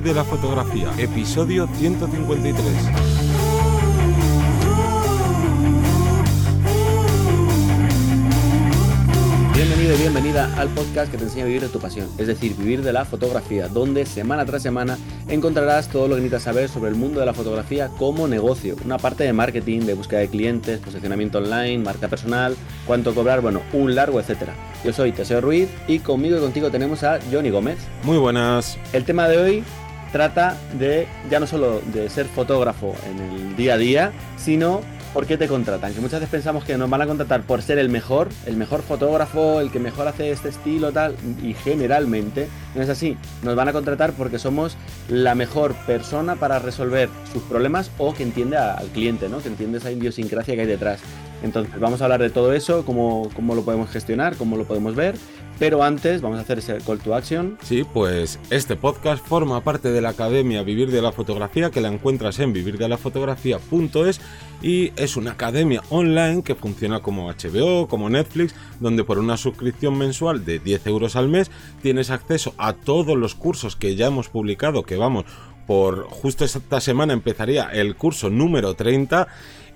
Vivir de la Fotografía, episodio 153. Bienvenido y bienvenida al podcast que te enseña a vivir de tu pasión, es decir, vivir de la fotografía, donde semana tras semana encontrarás todo lo que necesitas saber sobre el mundo de la fotografía como negocio, una parte de marketing, de búsqueda de clientes, posicionamiento online, marca personal, cuánto cobrar, bueno, un largo etcétera. Yo soy Teseo Ruiz y conmigo y contigo tenemos a Johnny Gómez. Muy buenas. El tema de hoy trata de ya no solo de ser fotógrafo en el día a día, sino por qué te contratan. Que muchas veces pensamos que nos van a contratar por ser el mejor, el mejor fotógrafo, el que mejor hace este estilo, tal, y generalmente no es así. Nos van a contratar porque somos la mejor persona para resolver sus problemas o que entiende al cliente, ¿no? Que entiende esa idiosincrasia que hay detrás. Entonces, vamos a hablar de todo eso, cómo, cómo lo podemos gestionar, cómo lo podemos ver pero antes vamos a hacer ese call to action. Sí, pues este podcast forma parte de la Academia Vivir de la Fotografía que la encuentras en vivirdelafotografía.es y es una academia online que funciona como HBO, como Netflix, donde por una suscripción mensual de 10 euros al mes tienes acceso a todos los cursos que ya hemos publicado, que vamos, por justo esta semana empezaría el curso número 30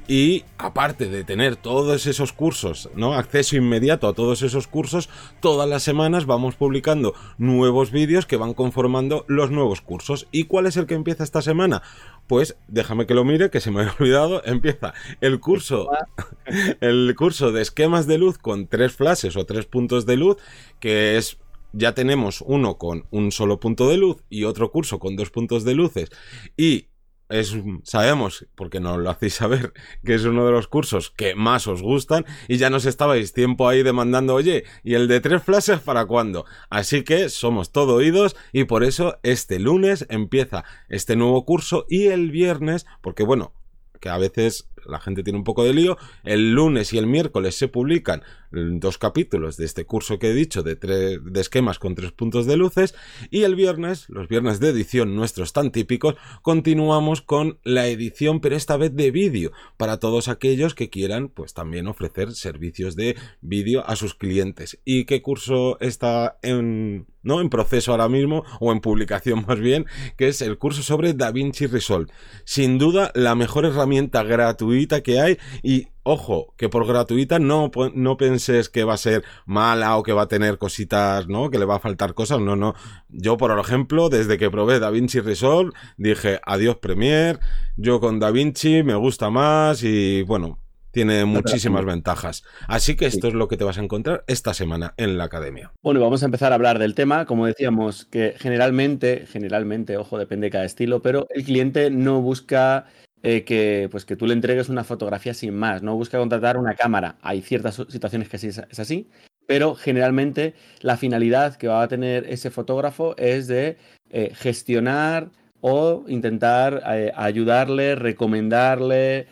y aparte de tener todos esos cursos, ¿no? Acceso inmediato a todos esos cursos, todas las semanas vamos publicando nuevos vídeos que van conformando los nuevos cursos. ¿Y cuál es el que empieza esta semana? Pues déjame que lo mire, que se me había olvidado. Empieza el curso, el curso de esquemas de luz con tres flashes o tres puntos de luz, que es ya tenemos uno con un solo punto de luz y otro curso con dos puntos de luces y es, sabemos, porque nos lo hacéis saber, que es uno de los cursos que más os gustan y ya nos estabais tiempo ahí demandando, oye, ¿y el de tres flashes para cuándo? Así que somos todo oídos y por eso este lunes empieza este nuevo curso y el viernes, porque bueno, que a veces la gente tiene un poco de lío. El lunes y el miércoles se publican dos capítulos de este curso que he dicho de, de esquemas con tres puntos de luces. Y el viernes, los viernes de edición nuestros tan típicos, continuamos con la edición, pero esta vez de vídeo, para todos aquellos que quieran, pues también ofrecer servicios de vídeo a sus clientes. ¿Y qué curso está en ¿no? En proceso ahora mismo, o en publicación más bien, que es el curso sobre DaVinci Resolve. Sin duda, la mejor herramienta gratuita que hay y Ojo, que por gratuita no, no penses que va a ser mala o que va a tener cositas, ¿no? Que le va a faltar cosas. No, no. Yo, por ejemplo, desde que probé DaVinci Resolve, dije adiós Premiere. Yo con DaVinci me gusta más y bueno, tiene muchísimas ventajas. Así que esto es lo que te vas a encontrar esta semana en la academia. Bueno, vamos a empezar a hablar del tema. Como decíamos, que generalmente, generalmente, ojo, depende de cada estilo, pero el cliente no busca eh, que, pues, que tú le entregues una fotografía sin más, no busca contratar una cámara. Hay ciertas situaciones que sí es así, pero generalmente la finalidad que va a tener ese fotógrafo es de eh, gestionar o intentar eh, ayudarle, recomendarle,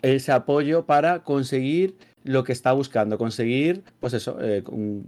ese apoyo para conseguir lo que está buscando, conseguir, pues eso, eh,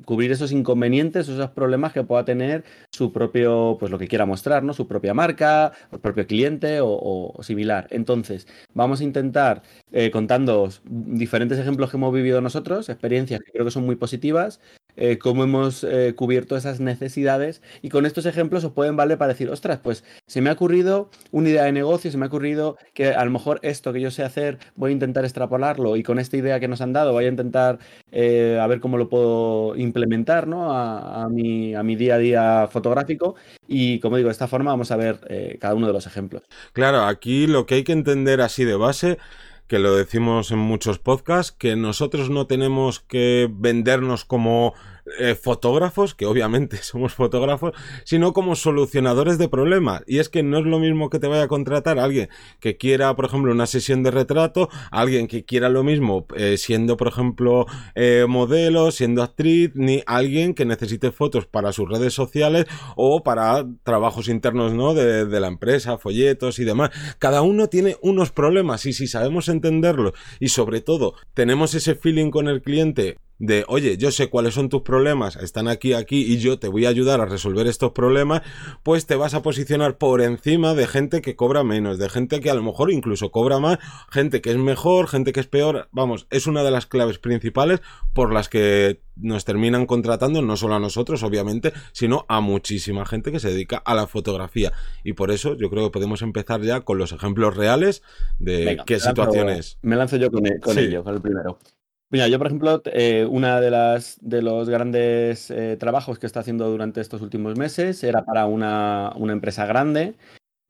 cubrir esos inconvenientes, esos problemas que pueda tener su propio, pues lo que quiera mostrar, ¿no? Su propia marca, el propio cliente o, similar. Entonces, vamos a intentar eh, contando diferentes ejemplos que hemos vivido nosotros, experiencias que creo que son muy positivas, eh, cómo hemos eh, cubierto esas necesidades y con estos ejemplos os pueden valer para decir, ostras, pues se me ha ocurrido una idea de negocio, se me ha ocurrido que a lo mejor esto que yo sé hacer voy a intentar extrapolarlo y con esta idea que nos han dado voy a intentar eh, a ver cómo lo puedo implementar ¿no? a, mi, a mi día a día fotográfico y como digo, de esta forma vamos a ver cada uno de los ejemplos. Claro, aquí lo que hay que entender así de base que lo decimos en muchos podcasts, que nosotros no tenemos que vendernos como eh, fotógrafos, que obviamente somos fotógrafos, sino como solucionadores de problemas. Y es que no es lo mismo que te vaya a contratar alguien que quiera, por ejemplo, una sesión de retrato, alguien que quiera lo mismo eh, siendo, por ejemplo, eh, modelo, siendo actriz, ni alguien que necesite fotos para sus redes sociales o para trabajos internos, ¿no? De, de la empresa, folletos y demás. Cada uno tiene unos problemas y si sabemos entenderlo y sobre todo tenemos ese feeling con el cliente de, oye, yo sé cuáles son tus problemas, están aquí, aquí, y yo te voy a ayudar a resolver estos problemas, pues te vas a posicionar por encima de gente que cobra menos, de gente que a lo mejor incluso cobra más, gente que es mejor, gente que es peor. Vamos, es una de las claves principales por las que nos terminan contratando, no solo a nosotros, obviamente, sino a muchísima gente que se dedica a la fotografía. Y por eso yo creo que podemos empezar ya con los ejemplos reales de qué situaciones. me lanzo yo con, ello, con el primero. Mira, yo por ejemplo, eh, una de las de los grandes eh, trabajos que está haciendo durante estos últimos meses era para una, una empresa grande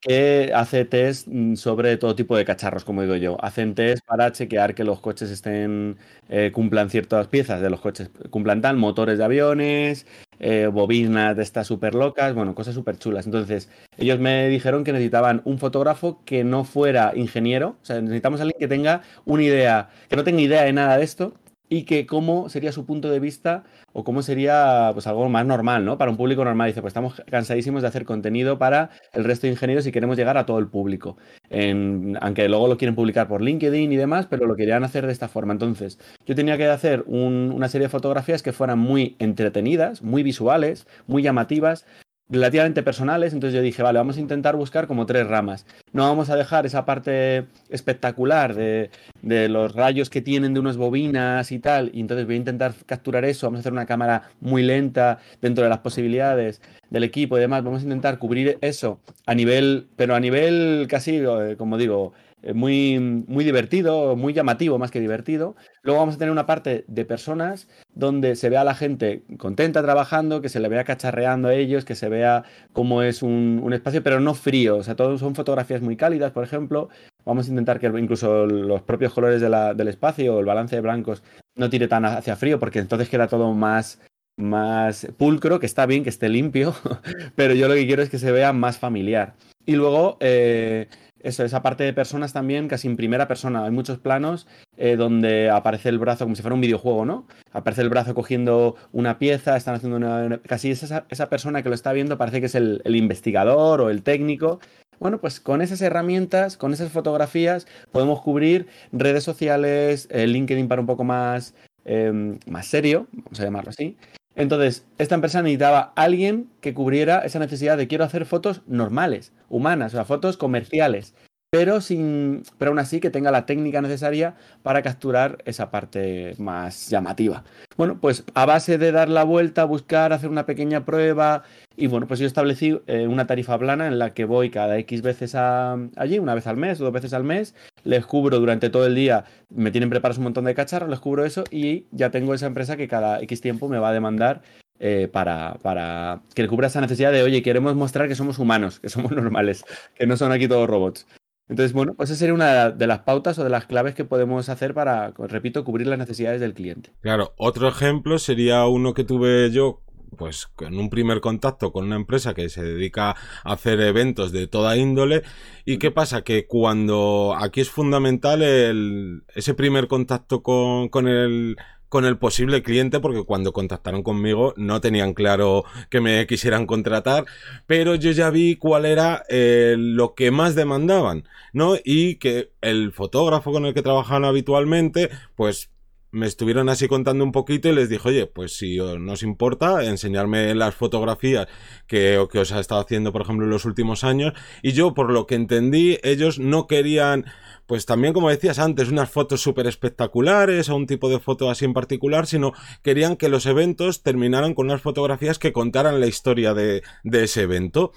que hace test mm, sobre todo tipo de cacharros, como digo yo. Hacen test para chequear que los coches estén eh, cumplan ciertas piezas de los coches, cumplan tal, motores de aviones, eh, bobinas de estas súper locas, bueno, cosas súper chulas. Entonces, ellos me dijeron que necesitaban un fotógrafo que no fuera ingeniero, o sea, necesitamos a alguien que tenga una idea, que no tenga idea de nada de esto, y que cómo sería su punto de vista o cómo sería pues algo más normal, ¿no? Para un público normal. Dice, pues estamos cansadísimos de hacer contenido para el resto de ingenieros y queremos llegar a todo el público. aunque luego lo quieren publicar por LinkedIn y demás, pero lo querían hacer de esta forma. Entonces, yo tenía que hacer una serie de fotografías que fueran muy entretenidas, muy visuales, muy llamativas, relativamente personales, entonces yo dije, vale, vamos a intentar buscar como tres ramas. No vamos a dejar esa parte espectacular de, de, los rayos que tienen de unas bobinas y tal, y entonces voy a intentar capturar eso, vamos a hacer una cámara muy lenta dentro de las posibilidades del equipo y demás, vamos a intentar cubrir eso a nivel, pero a nivel casi, eh, como digo, muy, muy divertido, muy llamativo más que divertido. Luego vamos a tener una parte de personas donde se vea a la gente contenta trabajando, que se le vea cacharreando a ellos, que se vea cómo es un, espacio, pero no frío. O sea, todos son fotografías muy cálidas, por ejemplo. Vamos a intentar que incluso los propios colores del espacio o el balance de blancos no tire tan hacia frío, porque entonces queda todo más más pulcro, que está bien, que esté limpio, pero yo lo que quiero es que se vea más familiar. Y luego, eh, eso, esa parte de personas también, casi en primera persona. Hay muchos planos eh, donde aparece el brazo como si fuera un videojuego, ¿no? Aparece el brazo cogiendo una pieza, están haciendo una. casi esa, esa persona que lo está viendo parece que es el, investigador o el técnico. Bueno, pues con esas herramientas, con esas fotografías, podemos cubrir redes sociales, eh, LinkedIn para un poco más, em, más serio, vamos a llamarlo así, entonces, esta empresa necesitaba alguien que cubriera esa necesidad de quiero hacer fotos normales, humanas, o sea, fotos comerciales, pero sin pero aún así que tenga la técnica necesaria para capturar esa parte más llamativa. Bueno, pues a base de dar la vuelta, buscar, hacer una pequeña prueba y bueno, pues yo establecí eh, una tarifa plana en la que voy cada X veces allí, una vez al mes, dos veces al mes, les cubro durante todo el día, me tienen preparados un montón de cacharros, les cubro eso y ya tengo esa empresa que cada X tiempo me va a demandar eh, para, para que le cubra esa necesidad de, oye, queremos mostrar que somos humanos, que somos normales, que no son aquí todos robots. Entonces, bueno, pues esa sería una de las pautas o de las claves que podemos hacer para, repito, cubrir las necesidades del cliente. Claro, otro ejemplo sería uno que tuve yo pues con un primer contacto con una empresa que se dedica a hacer eventos de toda índole y qué pasa que cuando aquí es fundamental el, ese primer contacto con, con el con el posible cliente porque cuando contactaron conmigo no tenían claro que me quisieran contratar, pero yo ya vi cuál era eh, lo que más demandaban, ¿no? Y que el fotógrafo con el que trabajaban habitualmente, pues me estuvieron así contando un poquito y les dije, oye, pues si no os importa, enseñarme las fotografías que, que os ha estado haciendo, por ejemplo, en los últimos años. Y yo, por lo que entendí, ellos no querían, pues también, como decías antes, unas fotos súper espectaculares o un tipo de foto así en particular, sino querían que los eventos terminaran con unas fotografías que contaran la historia de, ese evento.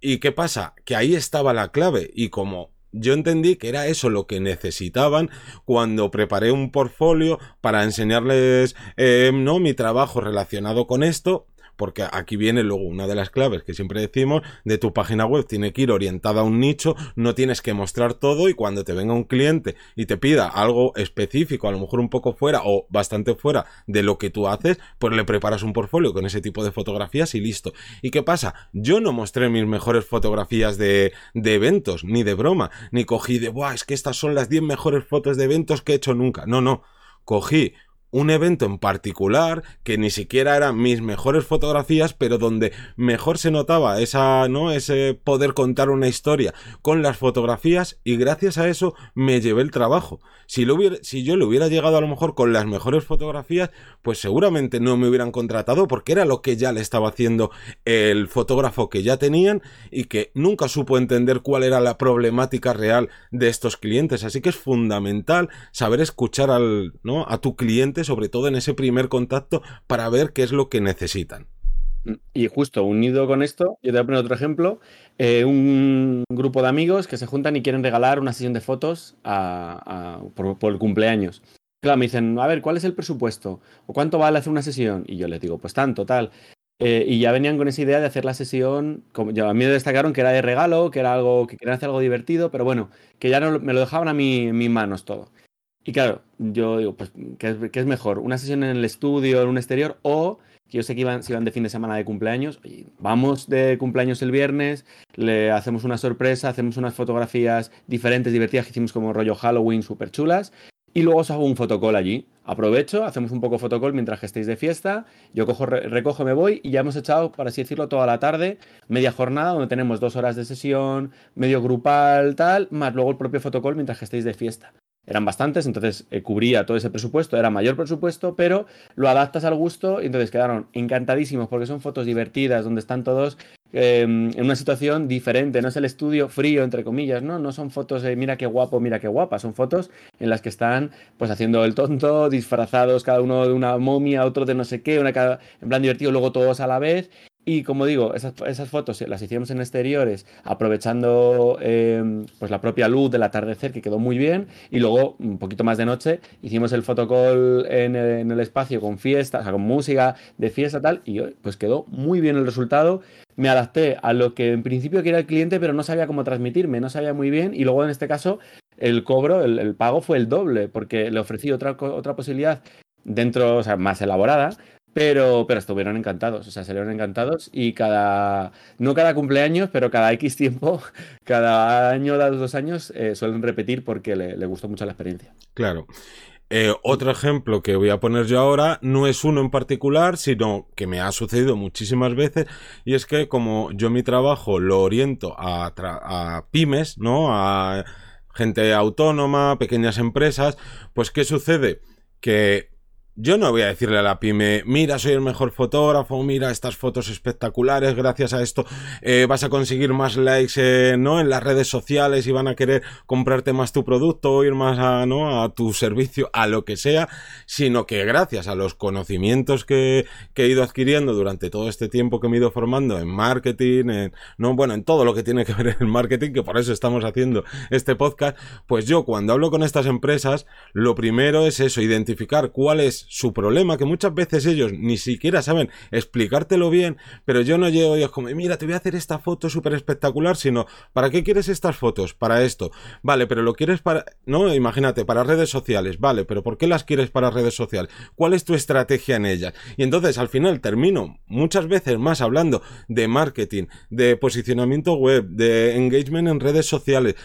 ¿Y qué pasa? Que ahí estaba la clave. Y como yo entendí que era eso lo que necesitaban cuando preparé un portfolio para enseñarles eh, no mi trabajo relacionado con esto porque aquí viene luego una de las claves que siempre decimos de tu página web tiene que ir orientada a un nicho, no tienes que mostrar todo y cuando te venga un cliente y te pida algo específico, a lo mejor un poco fuera o bastante fuera de lo que tú haces, pues le preparas un portfolio con ese tipo de fotografías y listo. ¿Y qué pasa? Yo no mostré mis mejores fotografías de, de eventos, ni de broma, ni cogí de, Buah, es que estas son las 10 mejores fotos de eventos que he hecho nunca. No, no. Cogí un evento en particular que ni siquiera eran mis mejores fotografías, pero donde mejor se notaba esa, ¿no? Ese poder contar una historia con las fotografías y gracias a eso me llevé el trabajo. Si, lo hubiera, si yo le hubiera llegado a lo mejor con las mejores fotografías, pues seguramente no me hubieran contratado porque era lo que ya le estaba haciendo el fotógrafo que ya tenían y que nunca supo entender cuál era la problemática real de estos clientes. Así que es fundamental saber escuchar al, ¿no? a tu cliente sobre todo en ese primer contacto, para ver qué es lo que necesitan. Y justo unido con esto, yo te voy a poner otro ejemplo. Eh, un grupo de amigos que se juntan y quieren regalar una sesión de fotos por, el cumpleaños. Claro, me dicen, a ver, ¿cuál es el presupuesto? ¿O cuánto vale hacer una sesión? Y yo les digo, pues tanto, tal. Eh, y ya venían con esa idea de hacer la sesión, como, a mí me destacaron que era de regalo, que era algo, que querían hacer algo divertido, pero bueno, que ya no, me lo dejaban a mí en mis manos todo. Y claro, yo digo, pues, ¿qué es, mejor? ¿Una sesión en el estudio, en un exterior? O, que yo sé que iban, si iban de fin de semana de cumpleaños, vamos de cumpleaños el viernes, le hacemos una sorpresa, hacemos unas fotografías diferentes, divertidas, que hicimos como rollo Halloween, súper chulas, y luego os hago un fotocall allí. Aprovecho, hacemos un poco fotocall mientras que estéis de fiesta, yo cojo, recojo, me voy y ya hemos echado, por así decirlo, toda la tarde, media jornada, donde tenemos dos horas de sesión, medio grupal, tal, más luego el propio fotocall mientras que estéis de fiesta eran bastantes, entonces eh, cubría todo ese presupuesto, era mayor presupuesto, pero lo adaptas al gusto y entonces quedaron encantadísimos porque son fotos divertidas, donde están todos em, en una situación diferente, no es el estudio frío, entre comillas, ¿no? No son fotos de mira qué guapo, mira qué guapa, son fotos en las que están pues haciendo el tonto, disfrazados, cada uno de una momia, otro de no sé qué, una en plan divertido, luego todos a la vez y como digo, esas, esas, fotos las hicimos en exteriores, aprovechando em, pues la propia luz del atardecer, que quedó muy bien. Y luego, un poquito más de noche, hicimos el fotocall en, en el espacio con fiesta, o sea, con música de fiesta tal. Y pues quedó muy bien el resultado. Me adapté a lo que en principio quería el cliente, pero no sabía cómo transmitirme, no sabía muy bien. Y luego en este caso, el cobro, el, el pago fue el doble, porque le ofrecí otra, otra posibilidad dentro, o sea, más elaborada, pero, pero estuvieron encantados, o sea, salieron encantados y cada, no cada cumpleaños, pero cada X tiempo, cada año, cada dos años, eh, suelen repetir porque le, gustó mucho la experiencia. Claro. Eh, otro ejemplo que voy a poner yo ahora no es uno en particular, sino que me ha sucedido muchísimas veces y es que como yo mi trabajo lo oriento a, a pymes, ¿no? A gente autónoma, pequeñas empresas, pues ¿qué sucede? Que yo no voy a decirle a la pyme, mira, soy el mejor fotógrafo, mira estas fotos espectaculares, gracias a esto eh, vas a conseguir más likes eh, ¿no? en las redes sociales y van a querer comprarte más tu producto o ir más a, ¿no? a tu servicio, a lo que sea, sino que gracias a los conocimientos que, que he ido adquiriendo durante todo este tiempo que me he ido formando en marketing, en, no, bueno, en todo lo que tiene que ver en marketing, que por eso estamos haciendo este podcast, pues yo cuando hablo con estas empresas, lo primero es eso, identificar cuál es su problema, que muchas veces ellos ni siquiera saben explicártelo bien, pero yo no llego y es como, mira, te voy a hacer esta foto súper espectacular, sino, ¿para qué quieres estas fotos? Para esto. Vale, pero lo quieres para, no, imagínate, para redes sociales, vale, pero ¿por qué las quieres para redes sociales? ¿Cuál es tu estrategia en ellas? Y entonces al final termino muchas veces más hablando de marketing, de posicionamiento web, de engagement en redes sociales,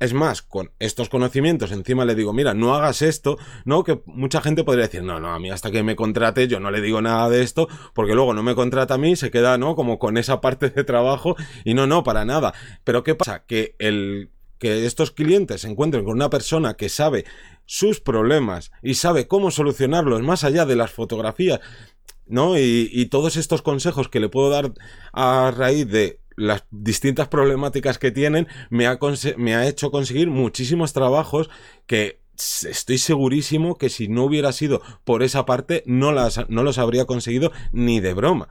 es más, con estos conocimientos encima le digo, mira, no hagas esto, ¿no? Que mucha gente podría decir, no, no, a mí hasta que me contrate yo no le digo nada de esto, porque luego no me contrata a mí, se queda, ¿no? Como con esa parte de trabajo y no, no, para nada. Pero ¿qué pasa? Que el que estos clientes se encuentren con una persona que sabe sus problemas y sabe cómo solucionarlos más allá de las fotografías, ¿no? Y, y todos estos consejos que le puedo dar a raíz de las distintas problemáticas que tienen me ha, me ha hecho conseguir muchísimos trabajos que estoy segurísimo que si no hubiera sido por esa parte no, las, no los habría conseguido ni de broma.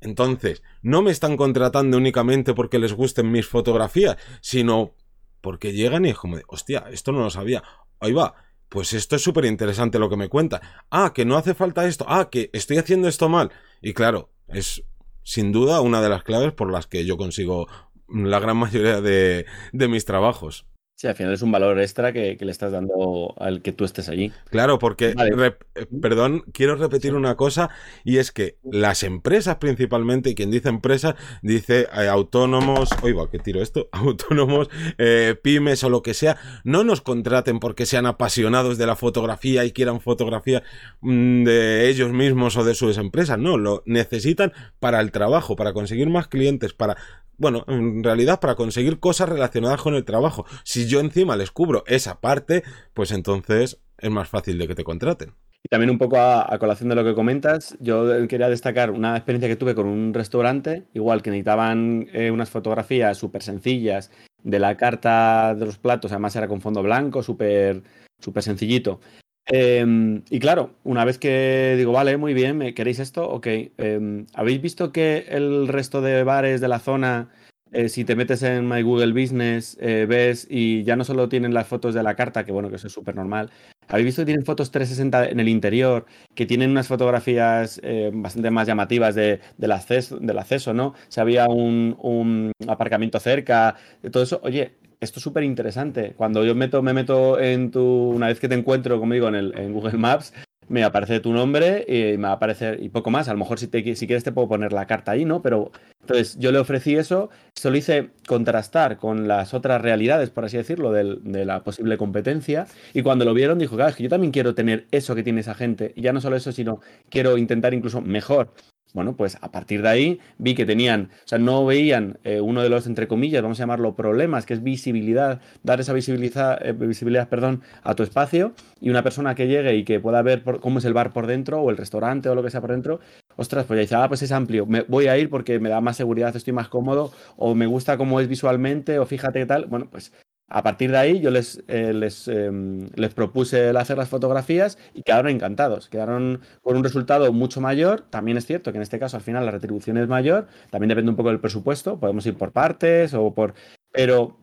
Entonces, no me están contratando únicamente porque les gusten mis fotografías, sino porque llegan y es como de, hostia, esto no lo sabía. Ahí va, pues esto es súper interesante lo que me cuenta. Ah, que no hace falta esto. Ah, que estoy haciendo esto mal. Y claro, es sin duda una de las claves por las que yo consigo la gran mayoría de, mis trabajos. Sí, al final es un valor extra que, le estás dando al que tú estés allí. Claro, porque, eh, perdón, quiero repetir una cosa, y es que las empresas principalmente, y quien dice empresa, dice eh, autónomos, oiga, que tiro esto, autónomos, eh, pymes o lo que sea, no nos contraten porque sean apasionados de la fotografía y quieran fotografía mm, de ellos mismos o de sus empresas, no, lo necesitan para el trabajo, para conseguir más clientes, para bueno, en realidad para conseguir cosas relacionadas con el trabajo. Si yo encima les cubro esa parte, pues entonces es más fácil de que te contraten. Y también un poco a, colación de lo que comentas, yo quería destacar una experiencia que tuve con un restaurante, igual que necesitaban eh, unas fotografías súper sencillas de la carta de los platos, además era con fondo blanco, súper súper sencillito. Em, y claro, una vez que digo, vale, muy bien, ¿me queréis esto? Ok. Em, ¿Habéis visto que el resto de bares de la zona, eh, si te metes en My Google Business, eh, ves y ya no solo tienen las fotos de la carta, que bueno, que eso es súper normal. ¿Habéis visto que tienen fotos 360 en el interior, que tienen unas fotografías eh, bastante más llamativas de, del, acceso, ¿no? Si había un aparcamiento cerca, de todo eso. Oye, esto es súper interesante. Cuando yo meto, me meto en tu, una vez que te encuentro, como digo, en, el, Google Maps, me aparece tu nombre y me aparece y poco más. A lo mejor si, te, si quieres te puedo poner la carta ahí, ¿no? Pero entonces yo le ofrecí eso, se lo hice contrastar con las otras realidades, por así decirlo, de la posible competencia. Y cuando lo vieron, dijo, claro, es que yo también quiero tener eso que tiene esa gente. Y ya no solo eso, sino quiero intentar incluso mejor bueno, pues a partir de ahí vi que tenían, o sea, no veían eh, uno de los, entre comillas, vamos a llamarlo problemas, que es visibilidad, dar esa visibilidad, eh, visibilidad perdón, a tu espacio y una persona que llegue y que pueda ver cómo es el bar por dentro o el restaurante o lo que sea por dentro, ostras, pues ya dice, ah, pues es amplio, me, voy a ir porque me da más seguridad, estoy más cómodo o me gusta cómo es visualmente o fíjate qué tal, bueno, pues a partir de ahí yo les, eh, les, em, les, propuse hacer las fotografías y quedaron encantados, quedaron con un resultado mucho mayor. También es cierto que en este caso al final la retribución es mayor, también depende un poco del presupuesto, podemos ir por partes o por... Pero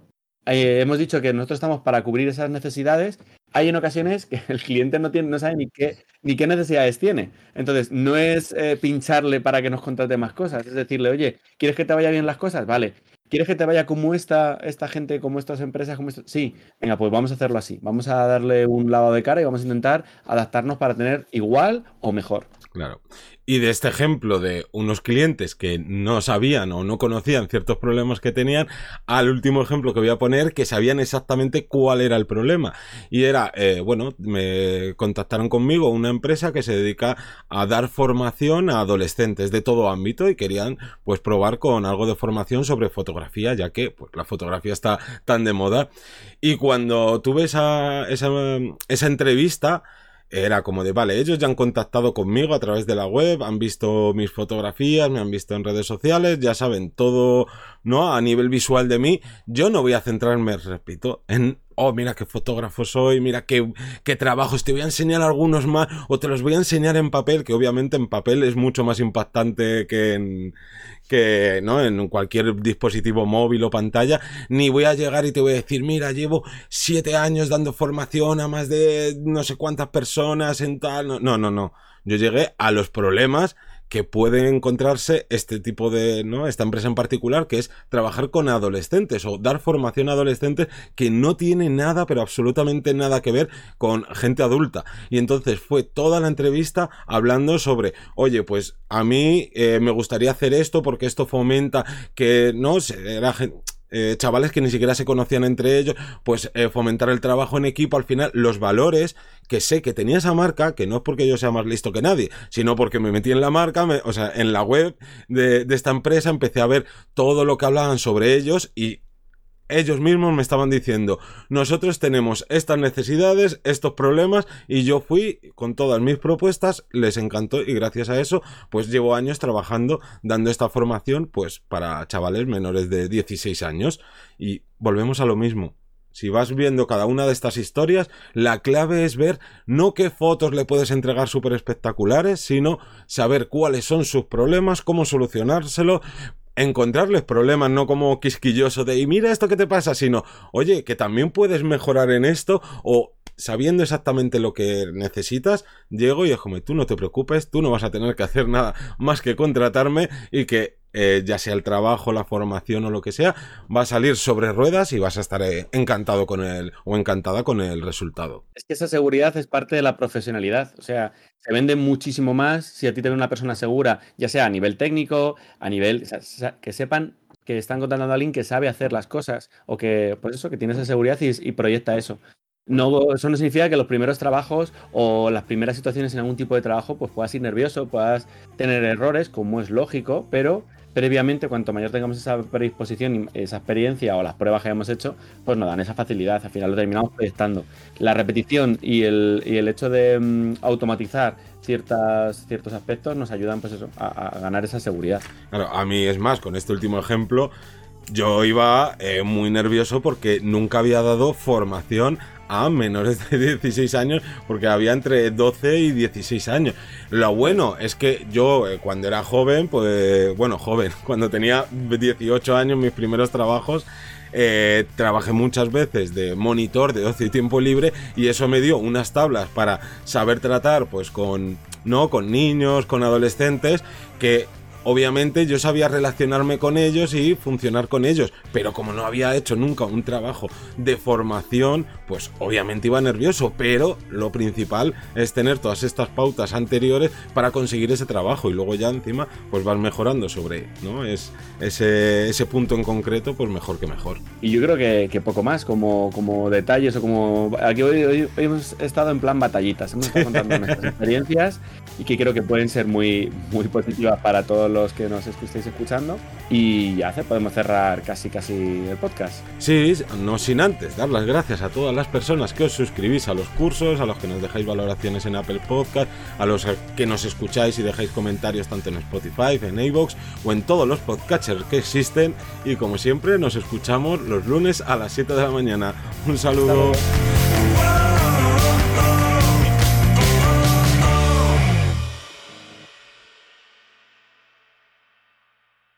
eh, hemos dicho que nosotros estamos para cubrir esas necesidades. Hay en ocasiones que el cliente no, tiene, no sabe ni qué, ni qué necesidades tiene. Entonces, no es eh, pincharle para que nos contrate más cosas, es decirle, oye, ¿quieres que te vaya bien las cosas? Vale, ¿Quieres que te vaya como esta, esta gente, como estas empresas? Como Sí, venga, pues vamos a hacerlo así. Vamos a darle un lado de cara y vamos a intentar adaptarnos para tener igual o mejor. Claro. Y de este ejemplo de unos clientes que no sabían o no conocían ciertos problemas que tenían, al último ejemplo que voy a poner, que sabían exactamente cuál era el problema. Y era, eh, bueno, me contactaron conmigo una empresa que se dedica a dar formación a adolescentes de todo ámbito y querían pues probar con algo de formación sobre fotografía, ya que pues, la fotografía está tan de moda. Y cuando tuve esa, esa, esa entrevista, era como de, vale, ellos ya han contactado conmigo a través de la web, han visto mis fotografías, me han visto en redes sociales, ya saben todo, ¿no? A nivel visual de mí, yo no voy a centrarme, repito, en, oh, mira qué fotógrafo soy, mira qué, qué trabajos, te voy a enseñar algunos más, o te los voy a enseñar en papel, que obviamente en papel es mucho más impactante que en, que no en cualquier dispositivo móvil o pantalla, ni voy a llegar y te voy a decir, mira, llevo siete años dando formación a más de no sé cuántas personas en tal. No, no, no. Yo llegué a los problemas que puede encontrarse este tipo de, ¿no? Esta empresa en particular, que es trabajar con adolescentes o dar formación a adolescentes que no tiene nada, pero absolutamente nada que ver con gente adulta. Y entonces fue toda la entrevista hablando sobre, oye, pues a mí eh, me gustaría hacer esto porque esto fomenta que, no, era gente eh, chavales que ni siquiera se conocían entre ellos, pues eh, fomentar el trabajo en equipo, al final los valores que sé que tenía esa marca, que no es porque yo sea más listo que nadie, sino porque me metí en la marca, o sea, en la web de, de esta empresa, empecé a ver todo lo que hablaban sobre ellos y ellos mismos me estaban diciendo, nosotros tenemos estas necesidades, estos problemas, y yo fui con todas mis propuestas, les encantó, y gracias a eso, pues llevo años trabajando, dando esta formación, pues para chavales menores de 16 años, y volvemos a lo mismo. Si vas viendo cada una de estas historias, la clave es ver no qué fotos le puedes entregar súper espectaculares, sino saber cuáles son sus problemas, cómo solucionárselo, encontrarles problemas, no como quisquilloso de y mira esto que te pasa, sino oye, que también puedes mejorar en esto o sabiendo exactamente lo que necesitas, llego y es como tú no te preocupes, tú no vas a tener que hacer nada más que contratarme y que eh, ya sea el trabajo, la formación o lo que sea, va a salir sobre ruedas y vas a estar eh, encantado con el o encantada con el resultado. Es que esa seguridad es parte de la profesionalidad, o sea, se vende muchísimo más si a ti te ve una persona segura, ya sea a nivel técnico, a nivel que sepan que están contratando a alguien que sabe hacer las cosas o que, pues eso, que tiene esa seguridad y proyecta eso. No, eso no significa que los primeros trabajos o las primeras situaciones en algún tipo de trabajo pues puedas ir nervioso, puedas tener errores, como es lógico, pero previamente, cuanto mayor tengamos esa predisposición, esa experiencia o las pruebas que hemos hecho, pues nos dan esa facilidad. Al final lo terminamos proyectando. La repetición y el, y el hecho de mm, automatizar ciertas, ciertos aspectos nos ayudan pues eso, a, ganar esa seguridad. Claro, a mí es más, con este último ejemplo, yo iba eh, muy nervioso porque nunca había dado formación a menores de 16 años porque había entre 12 y 16 años. Lo bueno es que yo eh, cuando era joven, pues bueno, joven, cuando tenía 18 años, mis primeros trabajos, eh, trabajé muchas veces de monitor de ocio y tiempo libre y eso me dio unas tablas para saber tratar pues con no con niños con adolescentes que Obviamente yo sabía relacionarme con ellos y funcionar con ellos, pero como no había hecho nunca un trabajo de formación, pues obviamente iba nervioso, pero lo principal es tener todas estas pautas anteriores para conseguir ese trabajo y luego ya encima pues vas mejorando sobre, ¿no? Es ese, ese punto en concreto, pues mejor que mejor. Y yo creo que, poco más, como, como detalles o como... Aquí hoy, hemos estado en plan batallitas, hemos estado contando nuestras experiencias y que creo que pueden ser muy, muy positivas para todos los que nos estéis escuchando. Y ya podemos cerrar casi casi el podcast. Sí, no sin antes dar las gracias a todas las personas que os suscribís a los cursos, a los que nos dejáis valoraciones en Apple Podcast, a los que nos escucháis y dejáis comentarios tanto en Spotify, en iVoox o en todos los podcatchers que existen. Y como siempre, nos escuchamos los lunes a las 7 de la mañana. Un saludo.